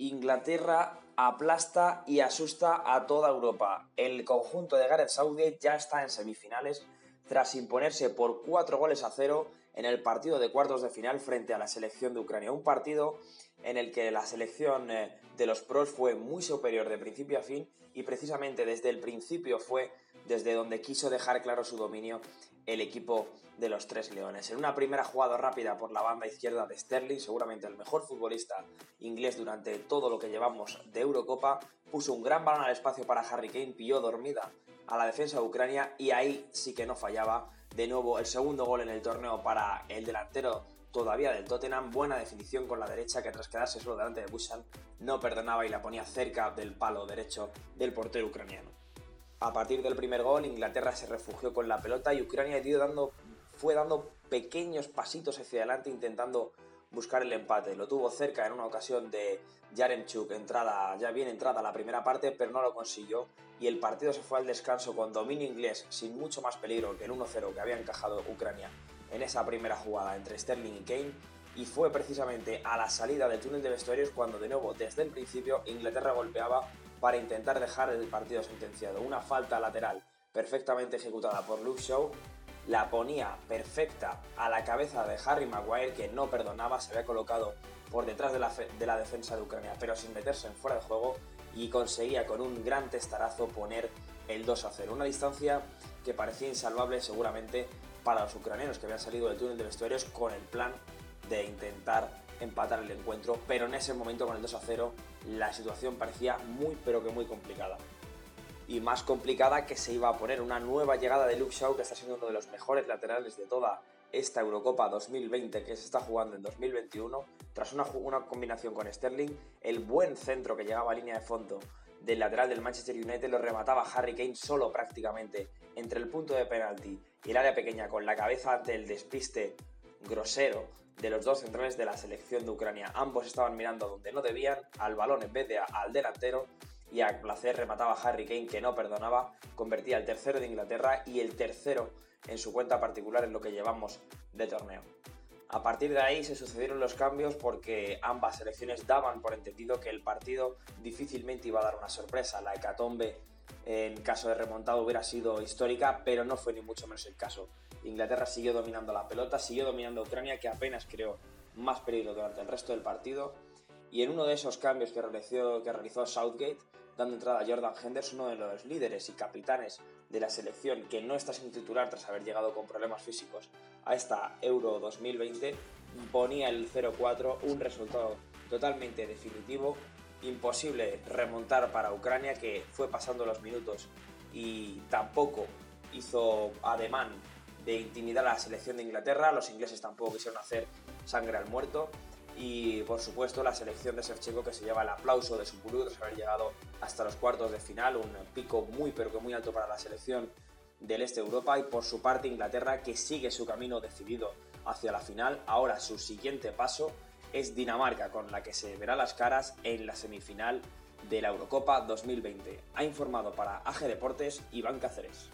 Inglaterra aplasta y asusta a toda Europa. El conjunto de Gareth Southgate ya está en semifinales tras imponerse por 4 goles a 0 en el partido de cuartos de final frente a la selección de Ucrania. Un partido en el que la selección eh, de los pros fue muy superior de principio a fin y precisamente desde el principio fue desde donde quiso dejar claro su dominio el equipo de los Tres Leones. En una primera jugada rápida por la banda izquierda de Sterling, seguramente el mejor futbolista inglés durante todo lo que llevamos de Eurocopa, puso un gran balón al espacio para Harry Kane, pilló dormida a la defensa de Ucrania y ahí sí que no fallaba. De nuevo el segundo gol en el torneo para el delantero todavía del Tottenham, buena definición con la derecha que tras quedarse solo delante de Busan no perdonaba y la ponía cerca del palo derecho del portero ucraniano. A partir del primer gol, Inglaterra se refugió con la pelota y Ucrania dando, fue dando pequeños pasitos hacia adelante intentando buscar el empate. Lo tuvo cerca en una ocasión de Yaremchuk, entrada, ya bien entrada la primera parte, pero no lo consiguió y el partido se fue al descanso con dominio inglés sin mucho más peligro que el 1-0 que había encajado Ucrania en esa primera jugada entre Sterling y Kane y fue precisamente a la salida del túnel de vestuarios cuando de nuevo desde el principio Inglaterra golpeaba para intentar dejar el partido sentenciado. Una falta lateral perfectamente ejecutada por Luke Shaw la ponía perfecta a la cabeza de Harry Maguire que no perdonaba, se había colocado por detrás de la, de la defensa de Ucrania pero sin meterse en fuera de juego y conseguía con un gran testarazo poner el 2 a 0. Una distancia que parecía insalvable seguramente para los ucranianos que habían salido del túnel de vestuarios con el plan de intentar empatar el encuentro, pero en ese momento con el 2 a 0 la situación parecía muy pero que muy complicada. Y más complicada que se iba a poner una nueva llegada de Luke Shaw, que está siendo uno de los mejores laterales de toda esta Eurocopa 2020 que se está jugando en 2021, tras una, una combinación con Sterling, el buen centro que llegaba a línea de fondo del lateral del Manchester United lo remataba Harry Kane solo prácticamente entre el punto de penalti y el área pequeña con la cabeza ante el despiste grosero de los dos centrales de la selección de Ucrania. Ambos estaban mirando donde no debían, al balón en vez de al delantero, y a placer remataba Harry Kane que no perdonaba, convertía el tercero de Inglaterra y el tercero en su cuenta particular en lo que llevamos de torneo. A partir de ahí se sucedieron los cambios porque ambas selecciones daban por entendido que el partido difícilmente iba a dar una sorpresa. La hecatombe en caso de remontado hubiera sido histórica, pero no fue ni mucho menos el caso. Inglaterra siguió dominando la pelota, siguió dominando Ucrania, que apenas creó más peligro durante el resto del partido. Y en uno de esos cambios que realizó, que Southgate, dando entrada a Jordan Henderson, uno de los líderes y capitanes de la selección que no está sin titular tras haber llegado con problemas físicos a esta Euro 2020, ponía el 0-4, un resultado totalmente definitivo, imposible remontar para Ucrania que fue pasando los minutos y tampoco hizo ademán de intimidar a la selección de Inglaterra, los ingleses tampoco quisieron hacer sangre al muerto y por supuesto la selección de Shevchenko que se lleva el aplauso de su público tras haber llegado hasta los cuartos de final, un pico muy pero que muy alto para la selección del este de Europa y por su parte Inglaterra que sigue su camino decidido hacia la final. Ahora su siguiente paso es Dinamarca con la que se verá las caras en la semifinal de la Eurocopa 2020. Ha informado para AG Deportes Iván Cáceres.